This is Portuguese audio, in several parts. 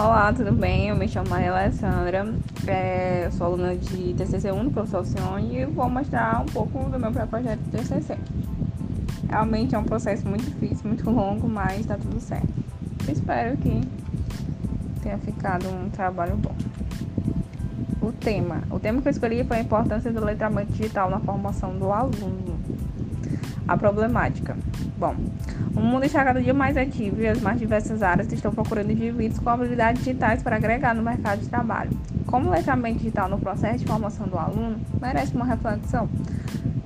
Olá, tudo bem? Eu me chamo Maria Alessandra, é, sou aluna de TCC 1 do professor Alcione e vou mostrar um pouco do meu projeto de TCC. Realmente é um processo muito difícil, muito longo, mas tá tudo certo. espero que tenha ficado um trabalho bom. O tema. O tema que eu escolhi foi a importância do letramento digital na formação do aluno. A problemática. Bom, o mundo está cada dia mais ativo e as mais diversas áreas estão procurando indivíduos com habilidades digitais para agregar no mercado de trabalho. Como o letramento digital no processo de formação do aluno merece uma reflexão.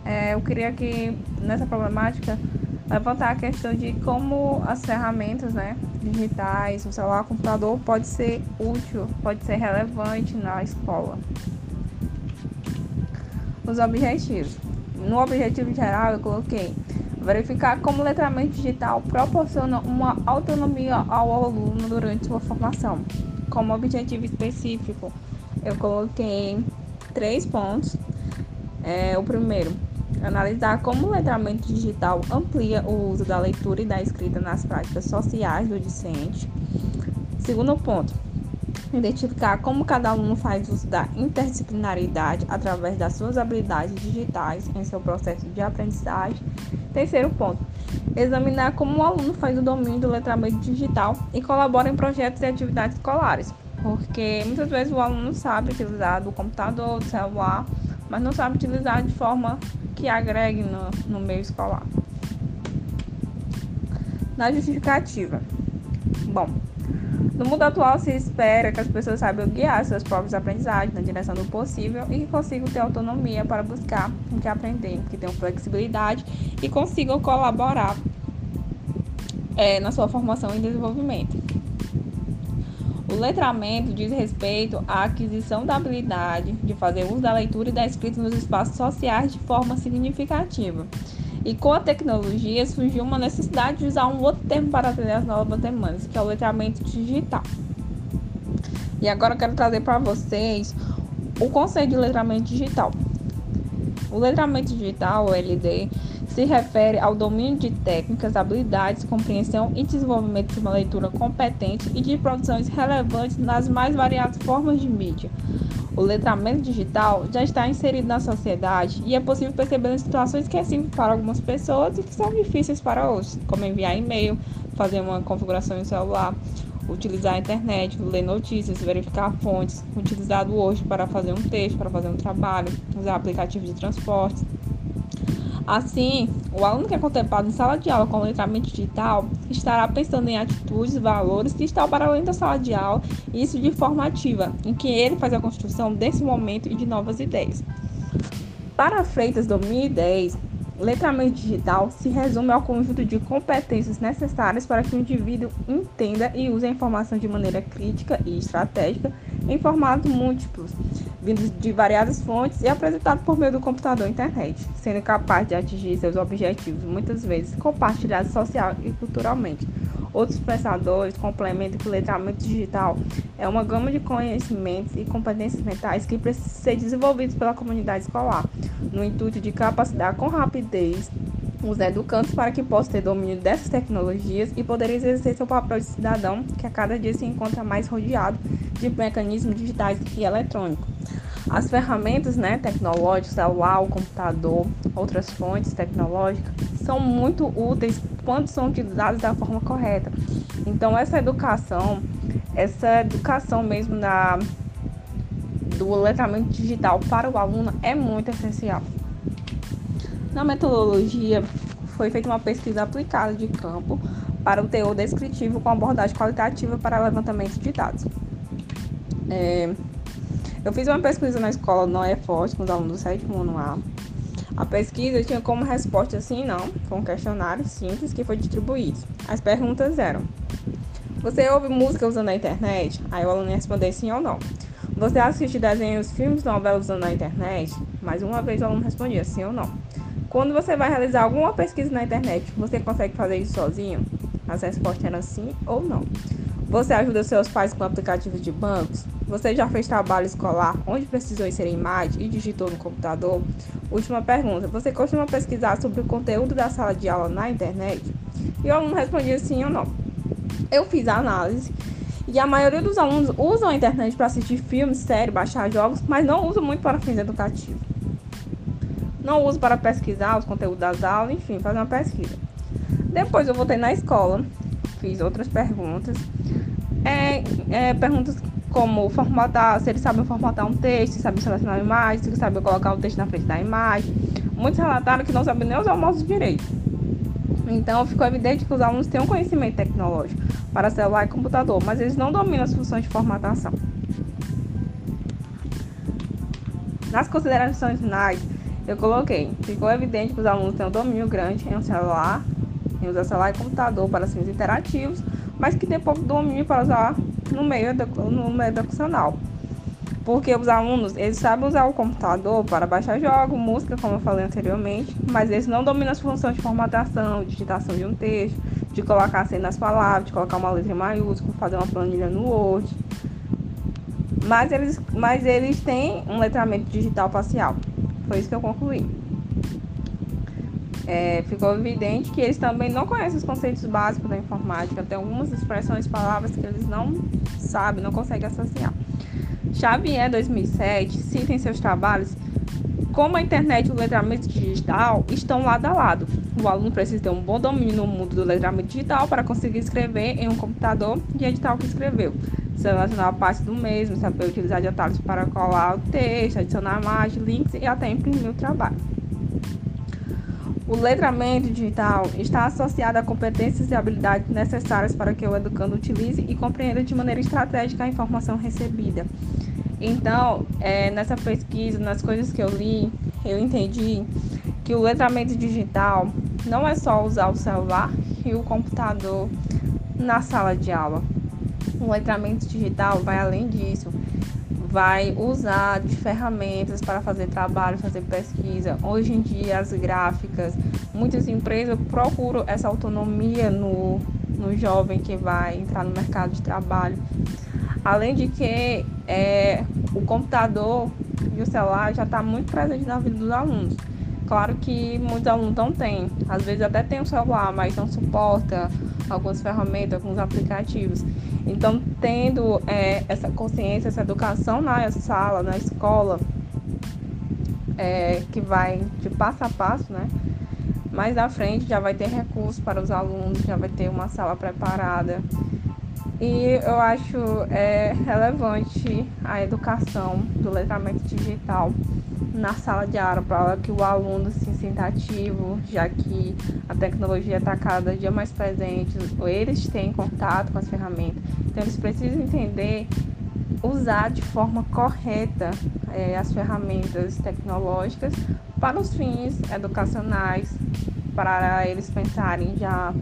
É, eu queria que nessa problemática levantar a questão de como as ferramentas né, digitais, o celular, o computador pode ser útil, pode ser relevante na escola. Os objetivos no objetivo geral, eu coloquei verificar como o letramento digital proporciona uma autonomia ao aluno durante sua formação. Como objetivo específico, eu coloquei três pontos. É, o primeiro, analisar como o letramento digital amplia o uso da leitura e da escrita nas práticas sociais do discente. Segundo ponto, identificar como cada aluno faz uso da interdisciplinaridade através das suas habilidades digitais em seu processo de aprendizagem. Terceiro ponto, examinar como o aluno faz o domínio do letramento digital e colabora em projetos e atividades escolares, porque muitas vezes o aluno sabe utilizar do computador, do celular, mas não sabe utilizar de forma que agregue no, no meio escolar. Na justificativa. Bom, no mundo atual, se espera que as pessoas saibam guiar suas próprias aprendizagens na direção do possível e que consigam ter autonomia para buscar o que aprender, que tenham flexibilidade e consigam colaborar é, na sua formação e desenvolvimento. O letramento diz respeito à aquisição da habilidade de fazer uso da leitura e da escrita nos espaços sociais de forma significativa e com a tecnologia surgiu uma necessidade de usar um outro termo para atender as novas demandas, que é o letramento digital. E agora eu quero trazer para vocês o conceito de letramento digital. O letramento digital, o LD, se refere ao domínio de técnicas, habilidades, compreensão e desenvolvimento de uma leitura competente e de produções relevantes nas mais variadas formas de mídia, o letramento digital já está inserido na sociedade e é possível perceber situações que é simples para algumas pessoas e que são difíceis para outros, como enviar e-mail, fazer uma configuração em celular, utilizar a internet, ler notícias, verificar fontes, utilizado hoje para fazer um texto, para fazer um trabalho, usar aplicativos de transporte, Assim, o aluno que é contemplado em sala de aula com letramento digital estará pensando em atitudes, valores que estão para além da sala de aula, e isso de forma ativa, em que ele faz a construção desse momento e de novas ideias. Para Freitas 2010, letramento digital se resume ao conjunto de competências necessárias para que o indivíduo entenda e use a informação de maneira crítica e estratégica em formatos múltiplos, vindos de variadas fontes e apresentado por meio do computador e internet, sendo capaz de atingir seus objetivos, muitas vezes compartilhados social e culturalmente. Outros pensadores complementam que o letramento digital é uma gama de conhecimentos e competências mentais que precisam ser desenvolvidos pela comunidade escolar, no intuito de capacitar com rapidez os educantes para que possam ter domínio dessas tecnologias e poder exercer seu papel de cidadão que a cada dia se encontra mais rodeado de mecanismos digitais e eletrônicos. As ferramentas né, tecnológicas, o computador, outras fontes tecnológicas, são muito úteis quando são utilizadas da forma correta. Então, essa educação, essa educação mesmo na, do letramento digital para o aluno é muito essencial. Na metodologia, foi feita uma pesquisa aplicada de campo para o teor descritivo com abordagem qualitativa para levantamento de dados. É, eu fiz uma pesquisa na escola Não é Forte com os alunos do sétimo ano A. A pesquisa tinha como resposta sim e não, com um questionário simples que foi distribuído. As perguntas eram: Você ouve música usando a internet? Aí o aluno ia responder sim ou não. Você assiste desenhos, filmes, novelas usando a internet? Mais uma vez o aluno respondia sim ou não. Quando você vai realizar alguma pesquisa na internet, você consegue fazer isso sozinho? As respostas eram sim ou não. Você ajuda seus pais com aplicativos de bancos? Você já fez trabalho escolar onde precisou inserir imagem e digitou no computador? Última pergunta: Você costuma pesquisar sobre o conteúdo da sala de aula na internet? E o aluno respondia sim ou não. Eu fiz a análise E a maioria dos alunos usam a internet para assistir filmes, séries, baixar jogos, mas não usam muito para fins educativos. Não uso para pesquisar os conteúdos das aulas, enfim, fazer uma pesquisa. Depois eu voltei na escola, fiz outras perguntas. É, é, perguntas como formatar, se eles sabem formatar um texto, se sabem selecionar a imagem, se sabem colocar o texto na frente da imagem. Muitos relataram que não sabem nem usar o mouse direito. Então ficou evidente que os alunos têm um conhecimento tecnológico para celular e computador, mas eles não dominam as funções de formatação. Nas considerações finais, eu coloquei, ficou evidente que os alunos têm um domínio grande em um celular, em usar celular e computador para fins interativos, mas que tem pouco domínio para usar no meio, no meio educacional. Porque os alunos, eles sabem usar o computador para baixar jogos, música, como eu falei anteriormente, mas eles não dominam as funções de formatação, digitação de um texto, de colocar assim nas palavras, de colocar uma letra em maiúsculo, fazer uma planilha no Word. Mas eles, mas eles têm um letramento digital facial. Foi isso que eu concluí. É, ficou evidente que eles também não conhecem os conceitos básicos da informática. Tem algumas expressões, palavras que eles não sabem, não conseguem associar. Xavier 2007 cita em seus trabalhos como a internet e o letramento digital estão lado a lado. O aluno precisa ter um bom domínio no mundo do letramento digital para conseguir escrever em um computador e editar o que escreveu. Selecionar parte do mesmo, saber utilizar de atalhos para colar o texto, adicionar imagens, links e até imprimir o trabalho. O letramento digital está associado a competências e habilidades necessárias para que o educando utilize e compreenda de maneira estratégica a informação recebida. Então, é, nessa pesquisa, nas coisas que eu li, eu entendi que o letramento digital não é só usar o celular e o computador na sala de aula. O letramento digital vai além disso vai usar de ferramentas para fazer trabalho, fazer pesquisa. Hoje em dia, as gráficas, muitas empresas procuram essa autonomia no, no jovem que vai entrar no mercado de trabalho. Além de que é, o computador e o celular já está muito presente na vida dos alunos. Claro que muitos alunos não têm, às vezes até tem um celular, mas não suporta algumas ferramentas, alguns aplicativos. Então, tendo é, essa consciência, essa educação na sala, na escola, é, que vai de passo a passo, né? Mais à frente já vai ter recursos para os alunos, já vai ter uma sala preparada. E eu acho é, relevante a educação do letramento digital na sala de aula para que o aluno se sinta ativo, já que a tecnologia está cada dia mais presente, eles têm contato com as ferramentas, então eles precisam entender usar de forma correta é, as ferramentas tecnológicas para os fins educacionais, para eles pensarem já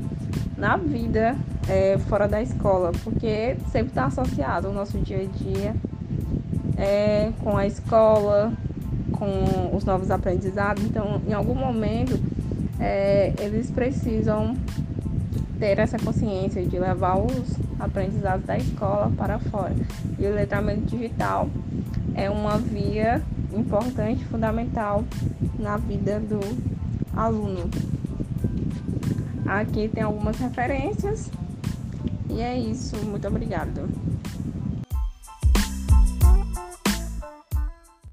na vida é, fora da escola, porque sempre está associado ao nosso dia a dia é, com a escola, com os novos aprendizados. Então, em algum momento, é, eles precisam ter essa consciência de levar os aprendizados da escola para fora. E o letramento digital é uma via importante, fundamental na vida do aluno. Aqui tem algumas referências. E é isso. Muito obrigada.